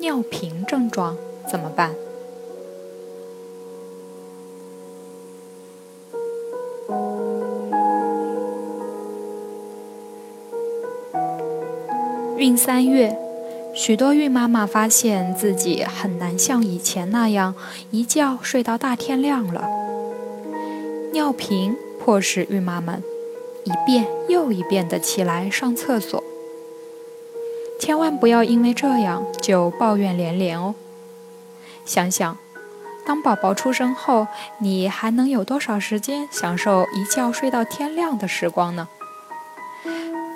尿频症状怎么办？孕三月，许多孕妈妈发现自己很难像以前那样一觉睡到大天亮了。尿频迫使孕妈们一遍又一遍的起来上厕所。千万不要因为这样就抱怨连连哦。想想，当宝宝出生后，你还能有多少时间享受一觉睡到天亮的时光呢？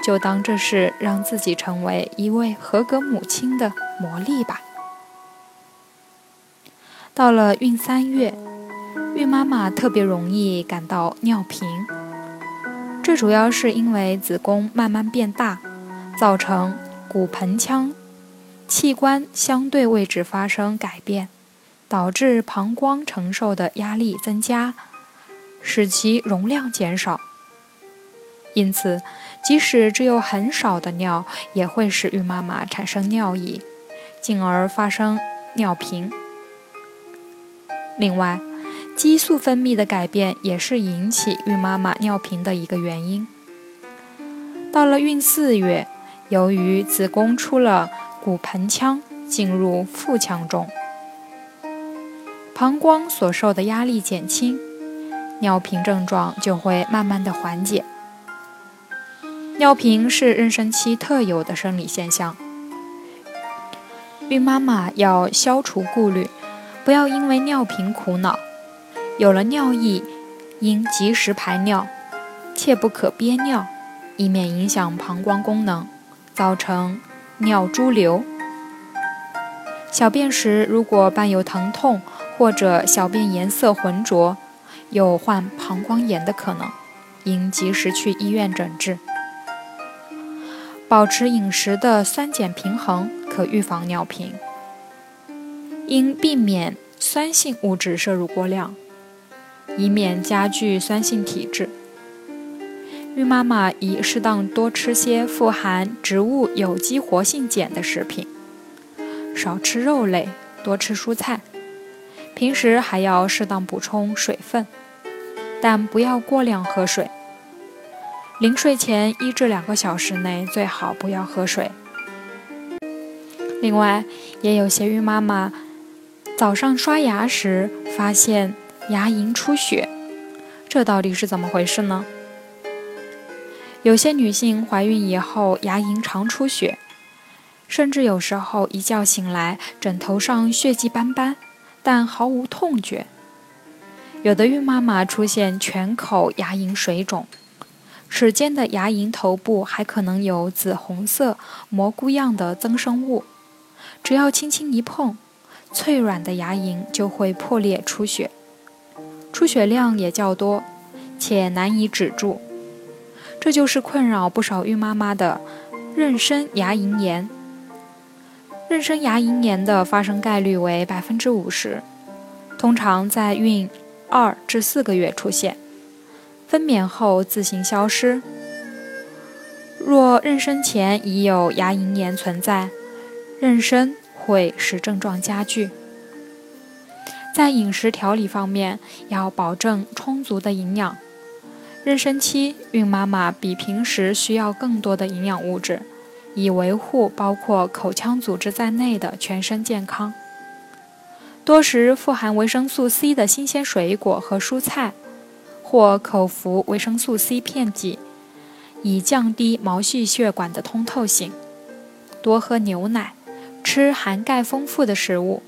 就当这是让自己成为一位合格母亲的磨砺吧。到了孕三月，孕妈妈特别容易感到尿频，这主要是因为子宫慢慢变大，造成。骨盆腔器官相对位置发生改变，导致膀胱承受的压力增加，使其容量减少。因此，即使只有很少的尿，也会使孕妈妈产生尿意，进而发生尿频。另外，激素分泌的改变也是引起孕妈妈尿频的一个原因。到了孕四月。由于子宫出了骨盆腔，进入腹腔中，膀胱所受的压力减轻，尿频症状就会慢慢的缓解。尿频是妊娠期特有的生理现象，孕妈妈要消除顾虑，不要因为尿频苦恼。有了尿意，应及时排尿，切不可憋尿，以免影响膀胱功能。造成尿潴留，小便时如果伴有疼痛或者小便颜色浑浊，有患膀胱炎的可能，应及时去医院诊治。保持饮食的酸碱平衡，可预防尿频。应避免酸性物质摄入过量，以免加剧酸性体质。孕妈妈宜适当多吃些富含植物有机活性碱的食品，少吃肉类，多吃蔬菜。平时还要适当补充水分，但不要过量喝水。临睡前一至两个小时内最好不要喝水。另外，也有些孕妈妈早上刷牙时发现牙龈出血，这到底是怎么回事呢？有些女性怀孕以后牙龈常出血，甚至有时候一觉醒来枕头上血迹斑斑，但毫无痛觉。有的孕妈妈出现全口牙龈水肿，齿间的牙龈头部还可能有紫红色蘑菇样的增生物，只要轻轻一碰，脆软的牙龈就会破裂出血，出血量也较多，且难以止住。这就是困扰不少孕妈妈的妊娠牙龈炎。妊娠牙龈炎的发生概率为百分之五十，通常在孕二至四个月出现，分娩后自行消失。若妊娠前已有牙龈炎存在，妊娠会使症状加剧。在饮食调理方面，要保证充足的营养。妊娠期，孕妈妈比平时需要更多的营养物质，以维护包括口腔组织在内的全身健康。多食富含维生素 C 的新鲜水果和蔬菜，或口服维生素 C 片剂，以降低毛细血管的通透性。多喝牛奶，吃含钙丰富的食物，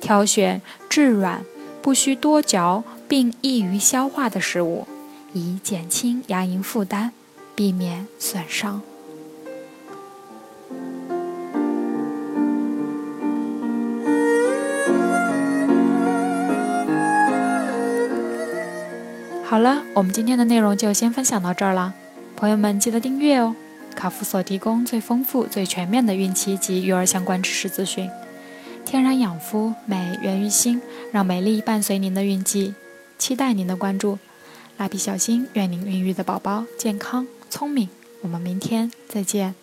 挑选质软、不需多嚼并易于消化的食物。以减轻牙龈负担避免损伤。好了我们今天的内容就先分享到这儿了。朋友们记得订阅哦卡夫所提供最丰富最全面的孕期及育儿相关知识资讯。天然养肤美源于心让美丽伴随您的孕期。期待您的关注。蜡笔小新，愿您孕育的宝宝健康聪明。我们明天再见。